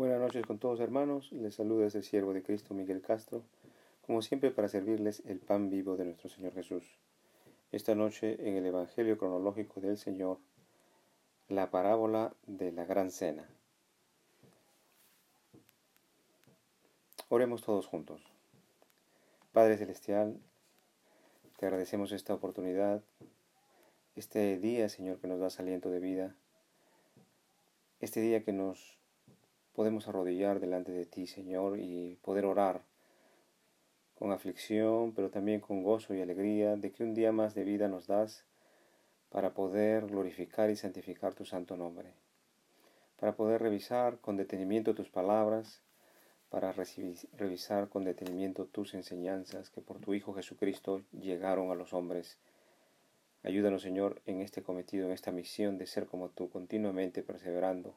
Buenas noches con todos hermanos, les saluda el siervo de Cristo Miguel Castro, como siempre para servirles el pan vivo de nuestro Señor Jesús. Esta noche en el Evangelio cronológico del Señor, la parábola de la gran cena. Oremos todos juntos. Padre Celestial, te agradecemos esta oportunidad, este día, Señor, que nos das aliento de vida, este día que nos podemos arrodillar delante de ti, Señor, y poder orar con aflicción, pero también con gozo y alegría de que un día más de vida nos das para poder glorificar y santificar tu santo nombre, para poder revisar con detenimiento tus palabras, para revisar con detenimiento tus enseñanzas que por tu Hijo Jesucristo llegaron a los hombres. Ayúdanos, Señor, en este cometido, en esta misión de ser como tú, continuamente perseverando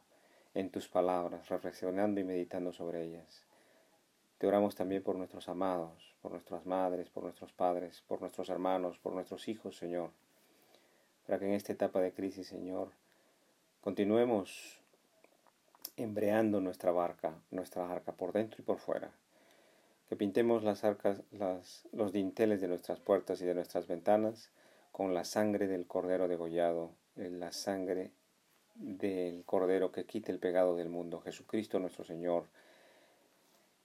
en tus palabras, reflexionando y meditando sobre ellas. Te oramos también por nuestros amados, por nuestras madres, por nuestros padres, por nuestros hermanos, por nuestros hijos, Señor, para que en esta etapa de crisis, Señor, continuemos embreando nuestra barca, nuestra arca por dentro y por fuera. Que pintemos las arcas, las, los dinteles de nuestras puertas y de nuestras ventanas con la sangre del cordero degollado, la sangre del Cordero que quite el pegado del mundo, Jesucristo nuestro Señor,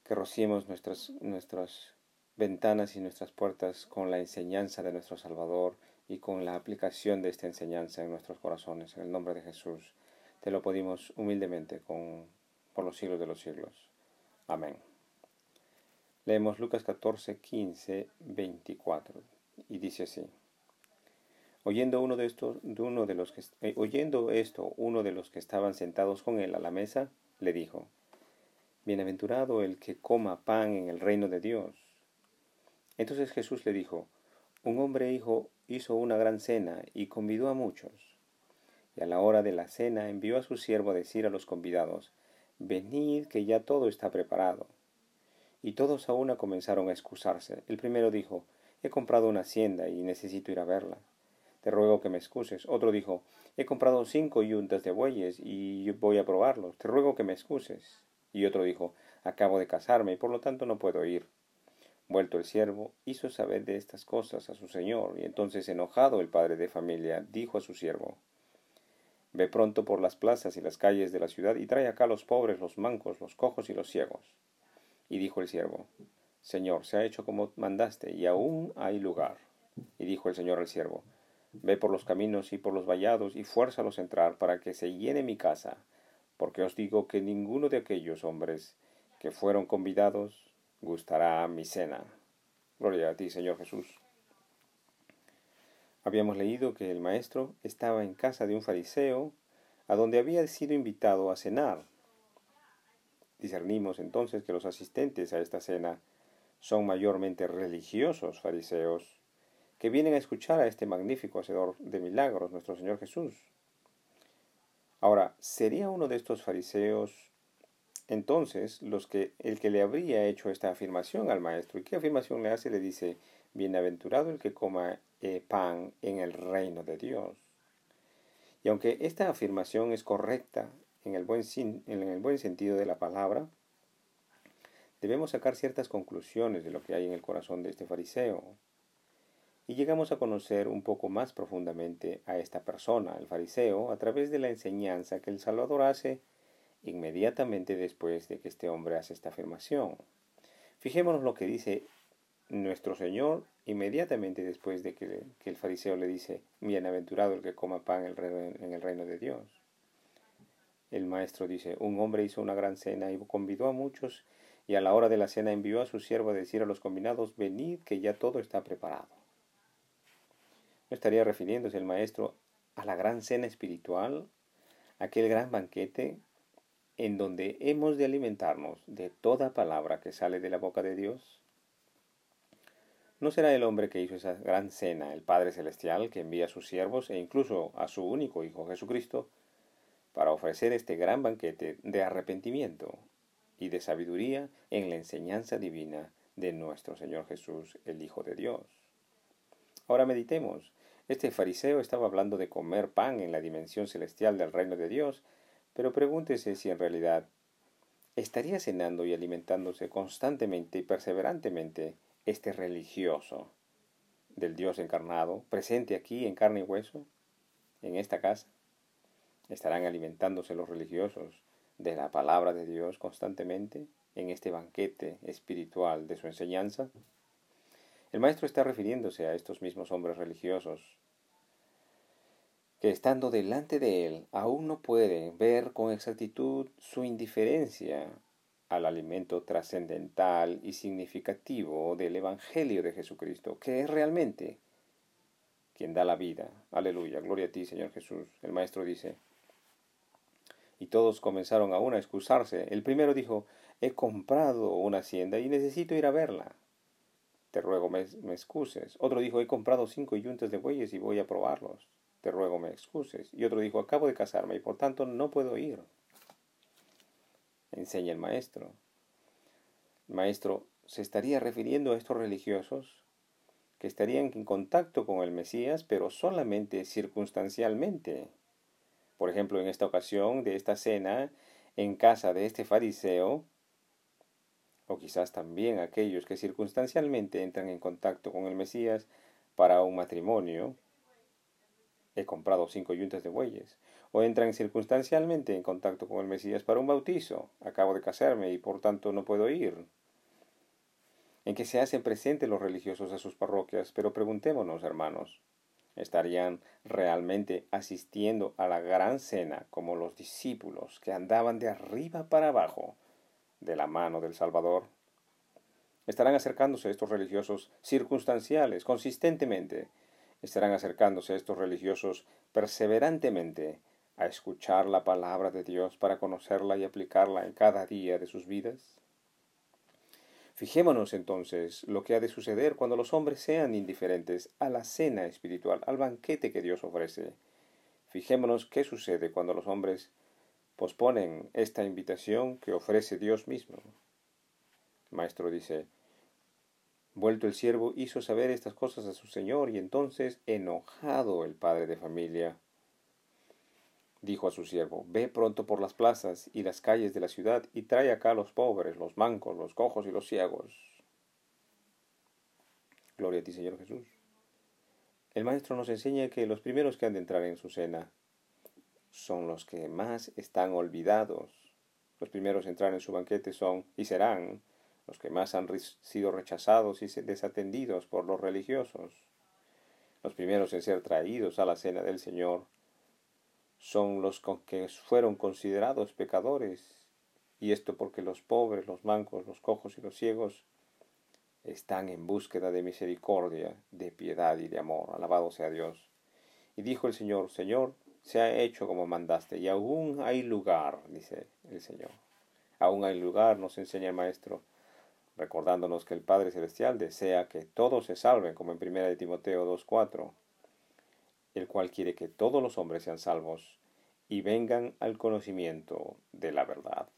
que rociemos nuestras, nuestras ventanas y nuestras puertas con la enseñanza de nuestro Salvador y con la aplicación de esta enseñanza en nuestros corazones, en el nombre de Jesús. Te lo pedimos humildemente con, por los siglos de los siglos. Amén. Leemos Lucas 14, 15, 24 y dice así. Oyendo, uno de estos, uno de los que, eh, oyendo esto, uno de los que estaban sentados con él a la mesa, le dijo, Bienaventurado el que coma pan en el reino de Dios. Entonces Jesús le dijo, Un hombre hijo hizo una gran cena y convidó a muchos. Y a la hora de la cena envió a su siervo a decir a los convidados, Venid que ya todo está preparado. Y todos a una comenzaron a excusarse. El primero dijo, He comprado una hacienda y necesito ir a verla te ruego que me excuses. Otro dijo, he comprado cinco yuntas de bueyes y voy a probarlos, te ruego que me excuses. Y otro dijo, acabo de casarme y por lo tanto no puedo ir. Vuelto el siervo, hizo saber de estas cosas a su señor, y entonces enojado el padre de familia dijo a su siervo, Ve pronto por las plazas y las calles de la ciudad y trae acá los pobres, los mancos, los cojos y los ciegos. Y dijo el siervo, Señor, se ha hecho como mandaste, y aún hay lugar. Y dijo el Señor al siervo, Ve por los caminos y por los vallados y fuérzalos a entrar para que se llene mi casa, porque os digo que ninguno de aquellos hombres que fueron convidados gustará mi cena. Gloria a ti, Señor Jesús. Habíamos leído que el maestro estaba en casa de un fariseo, a donde había sido invitado a cenar. Discernimos entonces que los asistentes a esta cena son mayormente religiosos fariseos que vienen a escuchar a este magnífico hacedor de milagros, nuestro Señor Jesús. Ahora, ¿sería uno de estos fariseos entonces los que, el que le habría hecho esta afirmación al maestro? ¿Y qué afirmación le hace? Le dice, bienaventurado el que coma eh, pan en el reino de Dios. Y aunque esta afirmación es correcta en el, buen, en el buen sentido de la palabra, debemos sacar ciertas conclusiones de lo que hay en el corazón de este fariseo y llegamos a conocer un poco más profundamente a esta persona, el fariseo, a través de la enseñanza que el Salvador hace inmediatamente después de que este hombre hace esta afirmación. Fijémonos lo que dice nuestro Señor inmediatamente después de que, el fariseo le dice, bienaventurado el que coma pan en el reino de Dios. El maestro dice, un hombre hizo una gran cena y convidó a muchos y a la hora de la cena envió a su siervo a decir a los combinados, venid que ya todo está preparado. ¿No estaría refiriéndose el maestro a la gran cena espiritual, aquel gran banquete en donde hemos de alimentarnos de toda palabra que sale de la boca de Dios? ¿No será el hombre que hizo esa gran cena, el Padre Celestial, que envía a sus siervos e incluso a su único Hijo Jesucristo, para ofrecer este gran banquete de arrepentimiento y de sabiduría en la enseñanza divina de nuestro Señor Jesús, el Hijo de Dios? Ahora meditemos este fariseo estaba hablando de comer pan en la dimensión celestial del reino de Dios, pero pregúntese si en realidad estaría cenando y alimentándose constantemente y perseverantemente este religioso del Dios encarnado, presente aquí en carne y hueso, en esta casa? ¿Estarán alimentándose los religiosos de la palabra de Dios constantemente en este banquete espiritual de su enseñanza? El maestro está refiriéndose a estos mismos hombres religiosos que estando delante de él aún no pueden ver con exactitud su indiferencia al alimento trascendental y significativo del Evangelio de Jesucristo, que es realmente quien da la vida. Aleluya, gloria a ti, Señor Jesús. El maestro dice, y todos comenzaron aún a excusarse. El primero dijo, he comprado una hacienda y necesito ir a verla. Te ruego me, me excuses. Otro dijo, he comprado cinco yuntas de bueyes y voy a probarlos. Te ruego me excuses. Y otro dijo, acabo de casarme y por tanto no puedo ir enseña el maestro. Maestro se estaría refiriendo a estos religiosos que estarían en contacto con el Mesías, pero solamente circunstancialmente. Por ejemplo, en esta ocasión de esta cena en casa de este fariseo, o quizás también aquellos que circunstancialmente entran en contacto con el Mesías para un matrimonio, he comprado cinco yuntas de bueyes, o entran circunstancialmente en contacto con el Mesías para un bautizo, acabo de casarme y por tanto no puedo ir, en que se hacen presentes los religiosos a sus parroquias, pero preguntémonos, hermanos, ¿estarían realmente asistiendo a la gran cena como los discípulos que andaban de arriba para abajo de la mano del Salvador? ¿Estarán acercándose estos religiosos circunstanciales, consistentemente, estarán acercándose a estos religiosos perseverantemente a escuchar la palabra de Dios para conocerla y aplicarla en cada día de sus vidas? Fijémonos entonces lo que ha de suceder cuando los hombres sean indiferentes a la cena espiritual, al banquete que Dios ofrece. Fijémonos qué sucede cuando los hombres posponen esta invitación que ofrece Dios mismo. Maestro dice, Vuelto el siervo hizo saber estas cosas a su señor y entonces, enojado el padre de familia, dijo a su siervo, Ve pronto por las plazas y las calles de la ciudad y trae acá a los pobres, los mancos, los cojos y los ciegos. Gloria a ti, Señor Jesús. El Maestro nos enseña que los primeros que han de entrar en su cena son los que más están olvidados. Los primeros a entrar en su banquete son y serán los que más han sido rechazados y desatendidos por los religiosos. Los primeros en ser traídos a la cena del Señor son los que fueron considerados pecadores, y esto porque los pobres, los mancos, los cojos y los ciegos están en búsqueda de misericordia, de piedad y de amor. Alabado sea Dios. Y dijo el Señor, Señor, se ha hecho como mandaste, y aún hay lugar, dice el Señor. Aún hay lugar, nos enseña el Maestro, recordándonos que el Padre Celestial desea que todos se salven, como en 1 de Timoteo 2.4, el cual quiere que todos los hombres sean salvos y vengan al conocimiento de la verdad.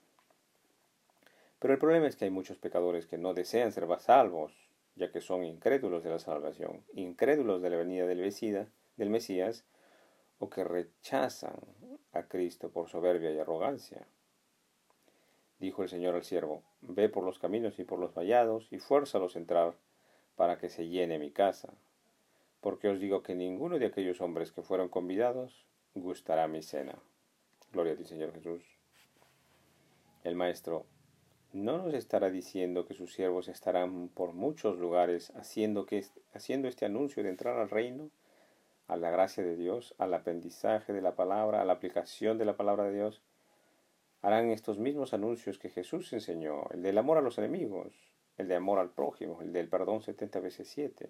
Pero el problema es que hay muchos pecadores que no desean ser salvos, ya que son incrédulos de la salvación, incrédulos de la venida del Mesías o que rechazan a Cristo por soberbia y arrogancia. Dijo el Señor al siervo, Ve por los caminos y por los vallados, y fuérzalos a entrar, para que se llene mi casa. Porque os digo que ninguno de aquellos hombres que fueron convidados gustará mi cena. Gloria a ti, Señor Jesús. El Maestro no nos estará diciendo que sus siervos estarán por muchos lugares haciendo, que, haciendo este anuncio de entrar al reino, a la gracia de Dios, al aprendizaje de la palabra, a la aplicación de la palabra de Dios, harán estos mismos anuncios que Jesús enseñó, el del amor a los enemigos, el de amor al prójimo, el del perdón setenta veces siete,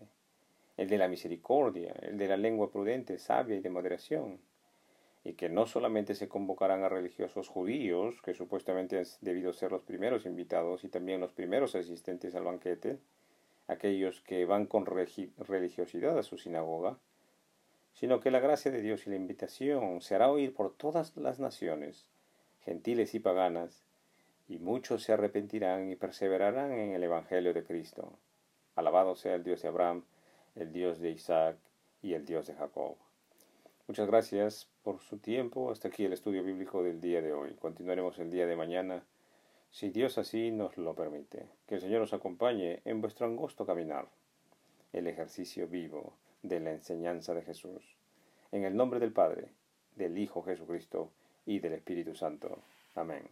el de la misericordia, el de la lengua prudente, sabia y de moderación, y que no solamente se convocarán a religiosos judíos, que supuestamente han debido ser los primeros invitados y también los primeros asistentes al banquete, aquellos que van con religiosidad a su sinagoga, sino que la gracia de Dios y la invitación se hará oír por todas las naciones, gentiles y paganas, y muchos se arrepentirán y perseverarán en el Evangelio de Cristo. Alabado sea el Dios de Abraham, el Dios de Isaac y el Dios de Jacob. Muchas gracias por su tiempo. Hasta aquí el estudio bíblico del día de hoy. Continuaremos el día de mañana si Dios así nos lo permite. Que el Señor os acompañe en vuestro angosto caminar, el ejercicio vivo de la enseñanza de Jesús. En el nombre del Padre, del Hijo Jesucristo y del Espíritu Santo. Amén.